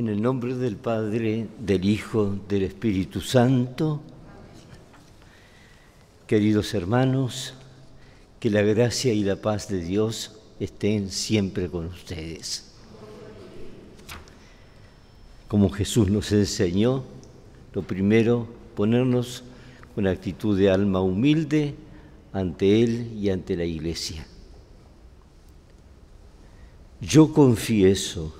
En el nombre del Padre, del Hijo, del Espíritu Santo, queridos hermanos, que la gracia y la paz de Dios estén siempre con ustedes. Como Jesús nos enseñó, lo primero, ponernos con actitud de alma humilde ante Él y ante la Iglesia. Yo confieso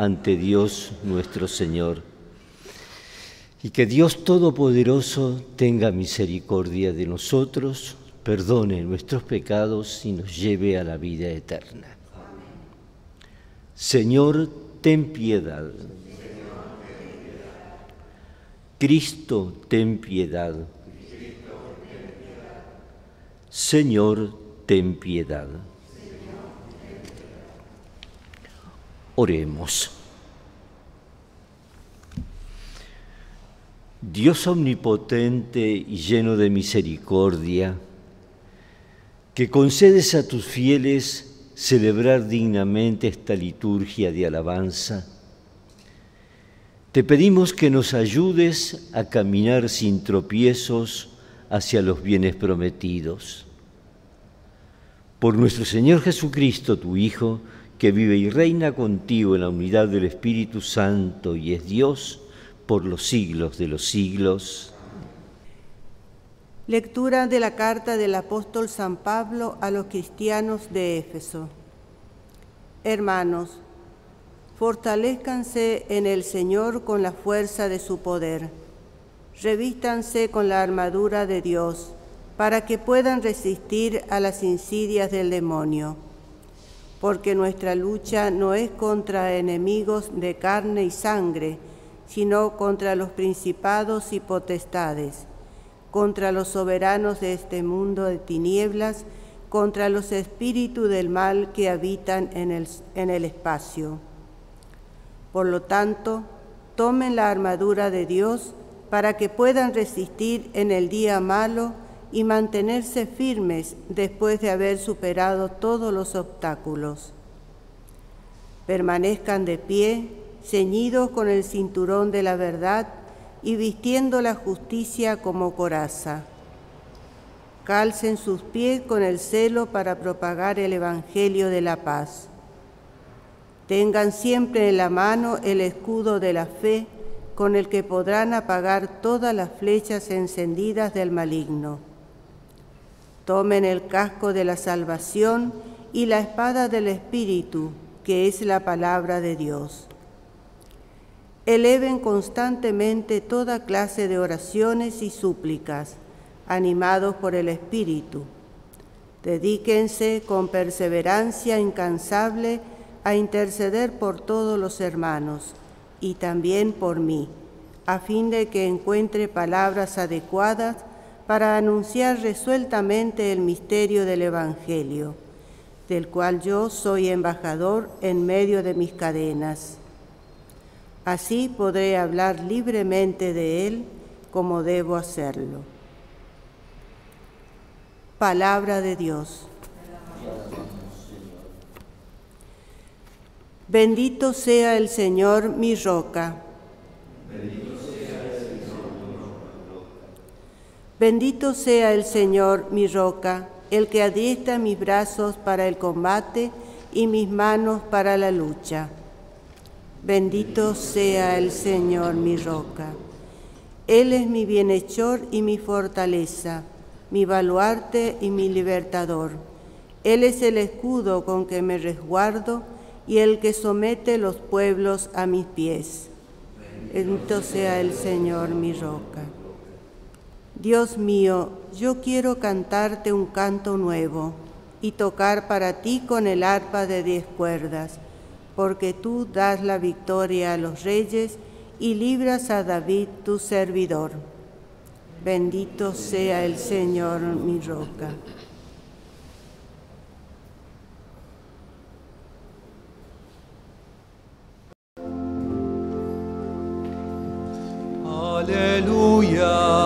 ante Dios nuestro Señor. Y que Dios Todopoderoso tenga misericordia de nosotros, perdone nuestros pecados y nos lleve a la vida eterna. Señor, ten piedad. Cristo, ten piedad. Señor, ten piedad. Oremos. Dios omnipotente y lleno de misericordia, que concedes a tus fieles celebrar dignamente esta liturgia de alabanza, te pedimos que nos ayudes a caminar sin tropiezos hacia los bienes prometidos. Por nuestro Señor Jesucristo, tu Hijo, que vive y reina contigo en la unidad del Espíritu Santo y es Dios por los siglos de los siglos. Lectura de la carta del apóstol San Pablo a los cristianos de Éfeso. Hermanos, fortalezcanse en el Señor con la fuerza de su poder. Revístanse con la armadura de Dios para que puedan resistir a las insidias del demonio porque nuestra lucha no es contra enemigos de carne y sangre, sino contra los principados y potestades, contra los soberanos de este mundo de tinieblas, contra los espíritus del mal que habitan en el, en el espacio. Por lo tanto, tomen la armadura de Dios para que puedan resistir en el día malo y mantenerse firmes después de haber superado todos los obstáculos. Permanezcan de pie, ceñidos con el cinturón de la verdad y vistiendo la justicia como coraza. Calcen sus pies con el celo para propagar el Evangelio de la paz. Tengan siempre en la mano el escudo de la fe con el que podrán apagar todas las flechas encendidas del maligno Tomen el casco de la salvación y la espada del Espíritu, que es la palabra de Dios. Eleven constantemente toda clase de oraciones y súplicas, animados por el Espíritu. Dedíquense con perseverancia incansable a interceder por todos los hermanos y también por mí, a fin de que encuentre palabras adecuadas para anunciar resueltamente el misterio del Evangelio, del cual yo soy embajador en medio de mis cadenas. Así podré hablar libremente de él como debo hacerlo. Palabra de Dios. Bendito sea el Señor mi roca. Bendito sea el Señor, mi roca, el que adiestra mis brazos para el combate y mis manos para la lucha. Bendito sea el Señor, mi roca. Él es mi bienhechor y mi fortaleza, mi baluarte y mi libertador. Él es el escudo con que me resguardo y el que somete los pueblos a mis pies. Bendito sea el Señor, mi roca. Dios mío, yo quiero cantarte un canto nuevo y tocar para ti con el arpa de diez cuerdas, porque tú das la victoria a los reyes y libras a David tu servidor. Bendito sea el Señor mi roca. Aleluya,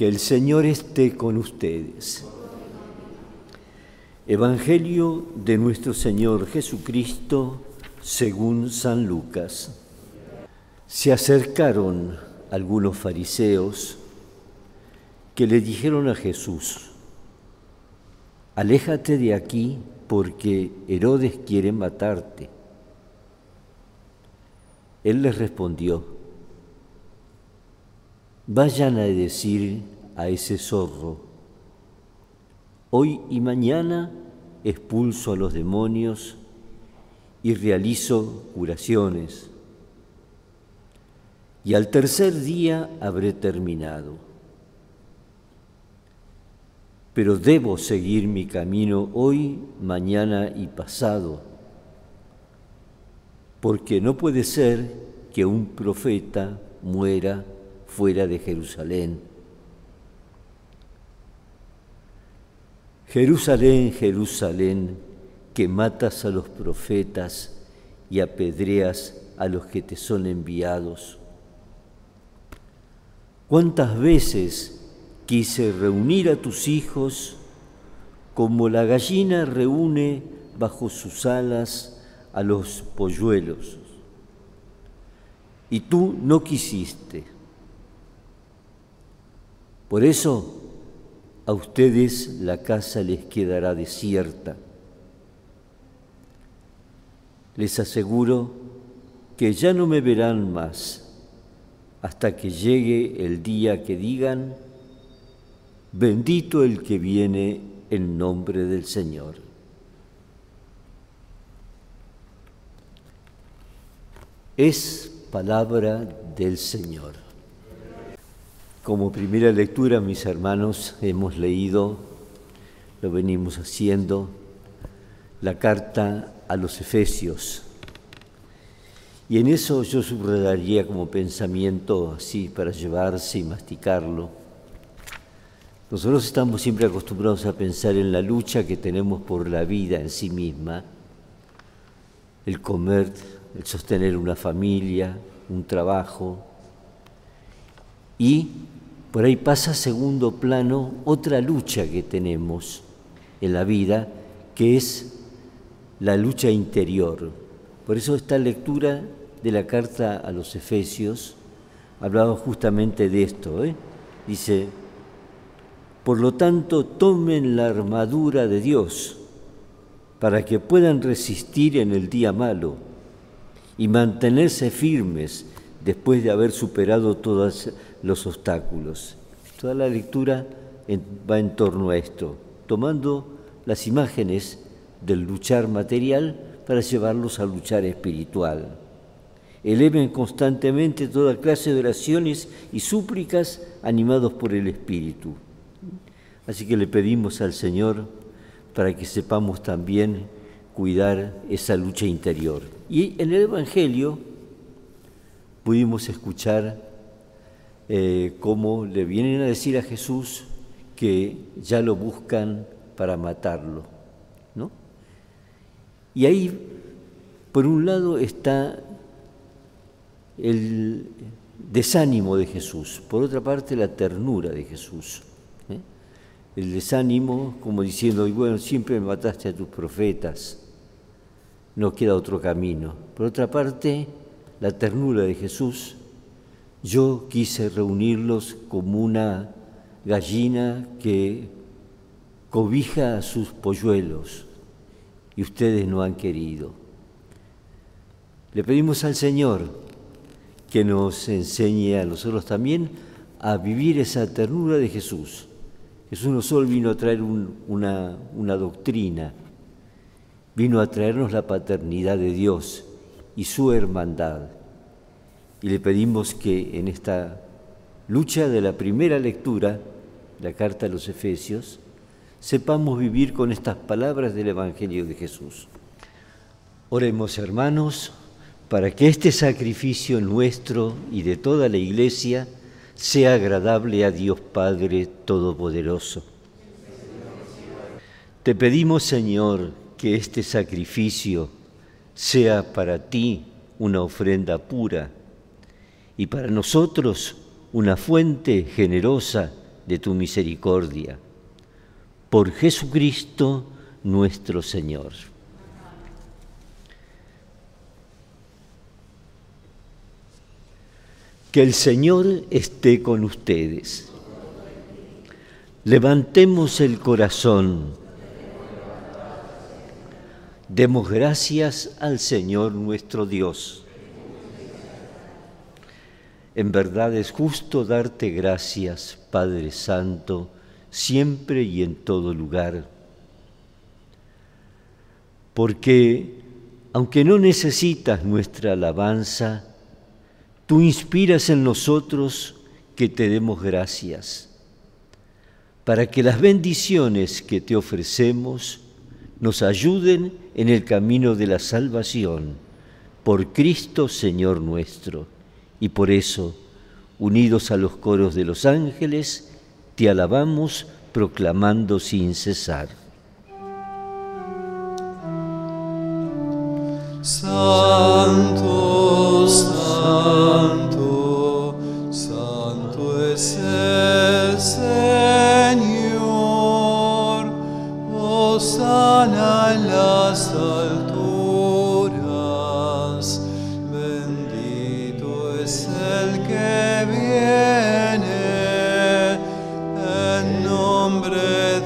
Que el Señor esté con ustedes. Evangelio de nuestro Señor Jesucristo según San Lucas. Se acercaron algunos fariseos que le dijeron a Jesús, aléjate de aquí porque Herodes quiere matarte. Él les respondió, Vayan a decir a ese zorro, hoy y mañana expulso a los demonios y realizo curaciones, y al tercer día habré terminado. Pero debo seguir mi camino hoy, mañana y pasado, porque no puede ser que un profeta muera fuera de Jerusalén. Jerusalén, Jerusalén, que matas a los profetas y apedreas a los que te son enviados. ¿Cuántas veces quise reunir a tus hijos como la gallina reúne bajo sus alas a los polluelos? Y tú no quisiste. Por eso a ustedes la casa les quedará desierta. Les aseguro que ya no me verán más hasta que llegue el día que digan, bendito el que viene en nombre del Señor. Es palabra del Señor. Como primera lectura, mis hermanos, hemos leído, lo venimos haciendo, la carta a los Efesios. Y en eso yo subrayaría como pensamiento así para llevarse y masticarlo. Nosotros estamos siempre acostumbrados a pensar en la lucha que tenemos por la vida en sí misma, el comer, el sostener una familia, un trabajo, y por ahí pasa a segundo plano otra lucha que tenemos en la vida, que es la lucha interior. Por eso esta lectura de la carta a los Efesios hablaba justamente de esto. ¿eh? Dice, por lo tanto, tomen la armadura de Dios para que puedan resistir en el día malo y mantenerse firmes después de haber superado todos los obstáculos. Toda la lectura va en torno a esto, tomando las imágenes del luchar material para llevarlos al luchar espiritual. Eleven constantemente toda clase de oraciones y súplicas animados por el Espíritu. Así que le pedimos al Señor para que sepamos también cuidar esa lucha interior. Y en el Evangelio pudimos escuchar eh, cómo le vienen a decir a Jesús que ya lo buscan para matarlo. ¿no? Y ahí, por un lado, está el desánimo de Jesús, por otra parte, la ternura de Jesús. ¿eh? El desánimo, como diciendo, y bueno, siempre mataste a tus profetas, no queda otro camino. Por otra parte, la ternura de Jesús, yo quise reunirlos como una gallina que cobija a sus polluelos y ustedes no han querido. Le pedimos al Señor que nos enseñe a nosotros también a vivir esa ternura de Jesús. Jesús no solo vino a traer una, una doctrina, vino a traernos la paternidad de Dios y su hermandad. Y le pedimos que en esta lucha de la primera lectura, la carta a los Efesios, sepamos vivir con estas palabras del Evangelio de Jesús. Oremos hermanos para que este sacrificio nuestro y de toda la Iglesia sea agradable a Dios Padre Todopoderoso. Te pedimos, Señor, que este sacrificio sea para ti una ofrenda pura y para nosotros una fuente generosa de tu misericordia. Por Jesucristo nuestro Señor. Que el Señor esté con ustedes. Levantemos el corazón. Demos gracias al Señor nuestro Dios. En verdad es justo darte gracias, Padre Santo, siempre y en todo lugar. Porque, aunque no necesitas nuestra alabanza, Tú inspiras en nosotros que te demos gracias, para que las bendiciones que te ofrecemos nos ayuden en el camino de la salvación, por Cristo Señor nuestro. Y por eso, unidos a los coros de los ángeles, te alabamos proclamando sin cesar. Santo,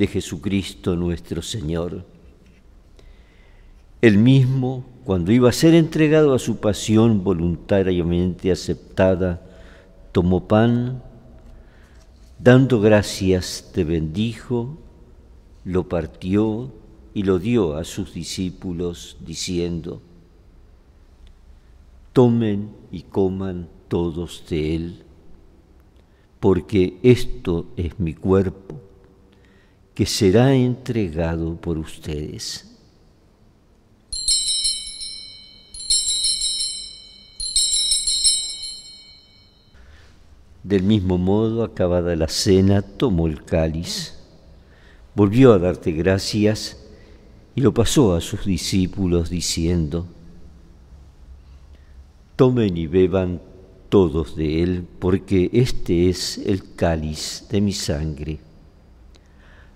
de Jesucristo nuestro Señor. El mismo, cuando iba a ser entregado a su pasión voluntariamente aceptada, tomó pan, dando gracias, te bendijo, lo partió y lo dio a sus discípulos, diciendo, tomen y coman todos de él, porque esto es mi cuerpo, que será entregado por ustedes. Del mismo modo, acabada la cena, tomó el cáliz, volvió a darte gracias y lo pasó a sus discípulos diciendo, Tomen y beban todos de él, porque este es el cáliz de mi sangre,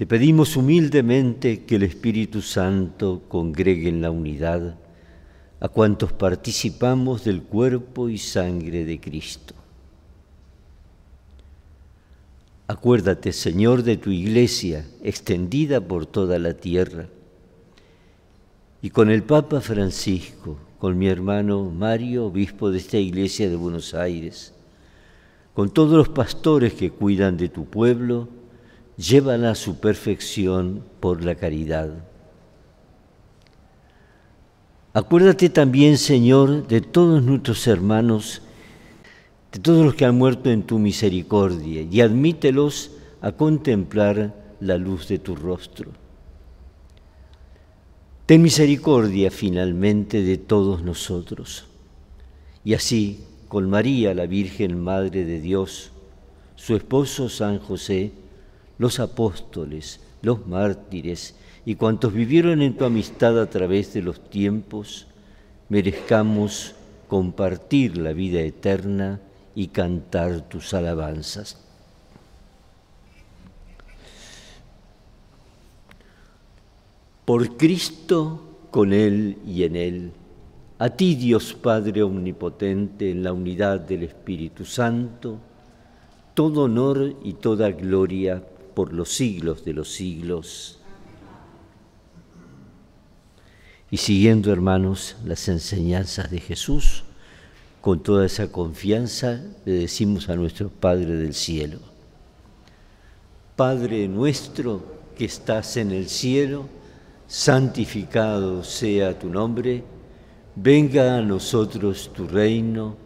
Te pedimos humildemente que el Espíritu Santo congregue en la unidad a cuantos participamos del cuerpo y sangre de Cristo. Acuérdate, Señor, de tu iglesia extendida por toda la tierra. Y con el Papa Francisco, con mi hermano Mario, obispo de esta iglesia de Buenos Aires, con todos los pastores que cuidan de tu pueblo, llévala a su perfección por la caridad. Acuérdate también, Señor, de todos nuestros hermanos de todos los que han muerto en tu misericordia, y admítelos a contemplar la luz de tu rostro. Ten misericordia finalmente de todos nosotros. Y así, con María, la Virgen Madre de Dios, su esposo San José, los apóstoles, los mártires y cuantos vivieron en tu amistad a través de los tiempos, merezcamos compartir la vida eterna y cantar tus alabanzas. Por Cristo, con Él y en Él, a ti Dios Padre Omnipotente, en la unidad del Espíritu Santo, todo honor y toda gloria por los siglos de los siglos. Y siguiendo, hermanos, las enseñanzas de Jesús, con toda esa confianza le decimos a nuestro Padre del cielo, Padre nuestro que estás en el cielo, santificado sea tu nombre, venga a nosotros tu reino,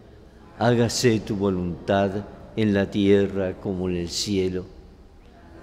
hágase tu voluntad en la tierra como en el cielo.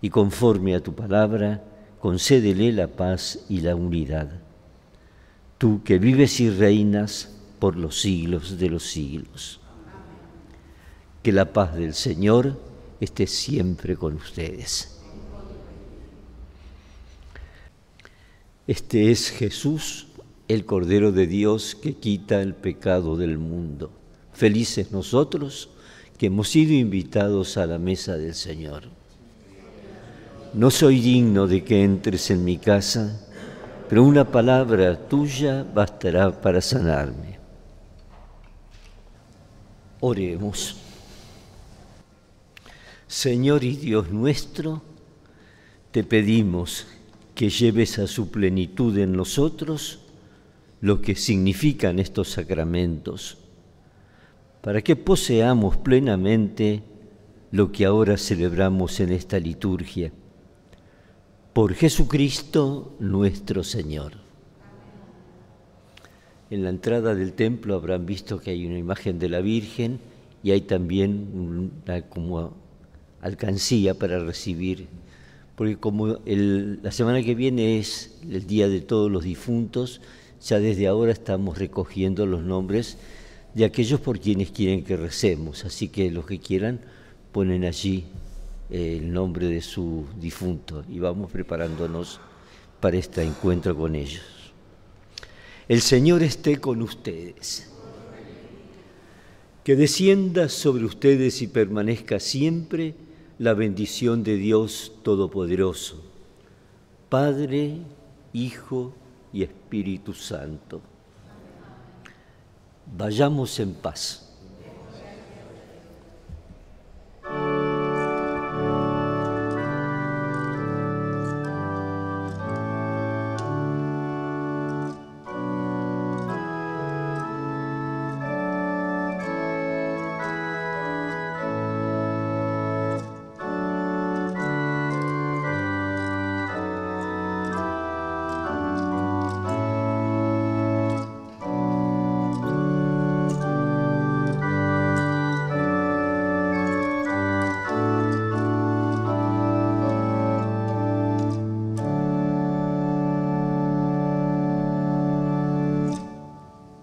Y conforme a tu palabra, concédele la paz y la unidad. Tú que vives y reinas por los siglos de los siglos. Que la paz del Señor esté siempre con ustedes. Este es Jesús, el Cordero de Dios que quita el pecado del mundo. Felices nosotros que hemos sido invitados a la mesa del Señor. No soy digno de que entres en mi casa, pero una palabra tuya bastará para sanarme. Oremos. Señor y Dios nuestro, te pedimos que lleves a su plenitud en nosotros lo que significan estos sacramentos, para que poseamos plenamente lo que ahora celebramos en esta liturgia. Por Jesucristo nuestro Señor. En la entrada del templo habrán visto que hay una imagen de la Virgen y hay también una como alcancía para recibir, porque como la semana que viene es el Día de Todos los Difuntos, ya desde ahora estamos recogiendo los nombres de aquellos por quienes quieren que recemos, así que los que quieran ponen allí el nombre de su difunto y vamos preparándonos para este encuentro con ellos. El Señor esté con ustedes. Que descienda sobre ustedes y permanezca siempre la bendición de Dios Todopoderoso, Padre, Hijo y Espíritu Santo. Vayamos en paz.